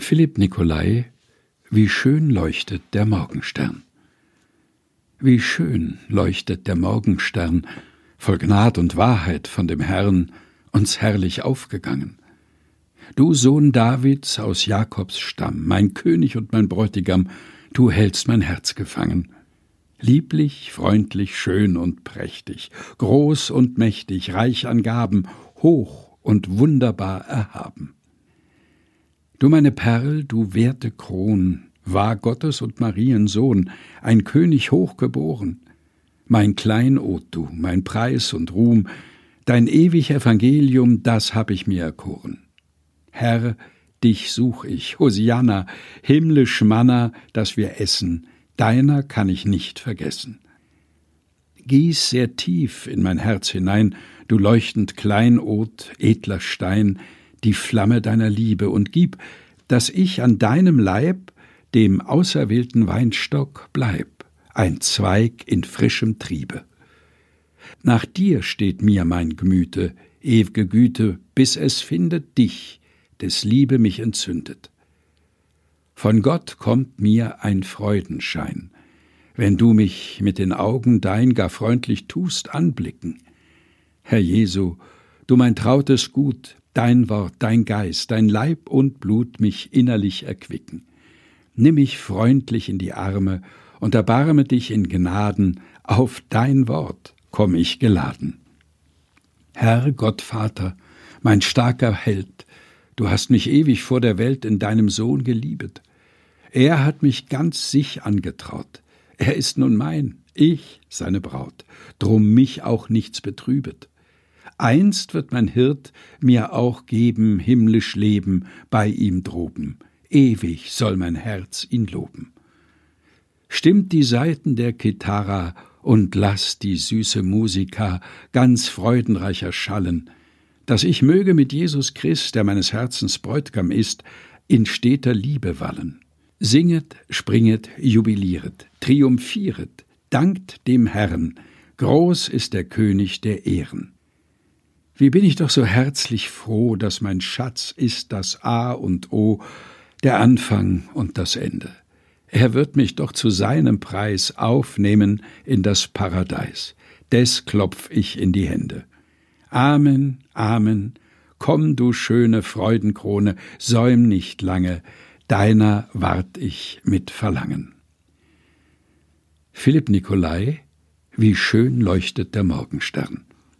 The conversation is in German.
Philipp Nicolai Wie schön leuchtet der Morgenstern. Wie schön leuchtet der Morgenstern, voll Gnad und Wahrheit von dem Herrn, uns herrlich aufgegangen. Du Sohn Davids aus Jakobs Stamm, mein König und mein Bräutigam, du hältst mein Herz gefangen. Lieblich, freundlich, schön und prächtig, groß und mächtig, reich an Gaben, hoch und wunderbar erhaben. Du meine Perl, du werte Kron, war Gottes und Mariens Sohn, ein König hochgeboren. Mein Kleinod du, mein Preis und Ruhm, dein ewig Evangelium, das hab ich mir erkoren. Herr, dich such ich, Hosianna, himmlisch Manna, das wir essen, deiner kann ich nicht vergessen. Gieß sehr tief in mein Herz hinein, du leuchtend Kleinod, edler Stein, die Flamme deiner Liebe und gib, dass ich an deinem Leib, dem auserwählten Weinstock, bleib, ein Zweig in frischem Triebe. Nach dir steht mir mein Gemüte, ew'ge Güte, bis es findet dich, des Liebe mich entzündet. Von Gott kommt mir ein Freudenschein, wenn du mich mit den Augen dein gar freundlich tust anblicken. Herr Jesu, du mein trautes Gut, dein Wort, dein Geist, dein Leib und Blut mich innerlich erquicken. Nimm mich freundlich in die Arme und erbarme dich in Gnaden, auf dein Wort komm ich geladen. Herr Gottvater, mein starker Held, du hast mich ewig vor der Welt in deinem Sohn geliebet. Er hat mich ganz sich angetraut. Er ist nun mein, ich seine Braut, drum mich auch nichts betrübet. Einst wird mein Hirt mir auch geben himmlisch Leben bei ihm droben, ewig soll mein Herz ihn loben. Stimmt die Saiten der Kithara und lass die süße Musika ganz freudenreicher schallen, dass ich möge mit Jesus Christ, der meines Herzens Bräutigam ist, in steter Liebe wallen. Singet, springet, jubilieret, triumphieret, dankt dem Herrn, groß ist der König der Ehren. Wie bin ich doch so herzlich froh, dass mein Schatz ist das A und O, der Anfang und das Ende. Er wird mich doch zu seinem Preis aufnehmen in das Paradies. Des klopf ich in die Hände. Amen, Amen. Komm, du schöne Freudenkrone, säum nicht lange, deiner wart ich mit Verlangen. Philipp Nicolai Wie schön leuchtet der Morgenstern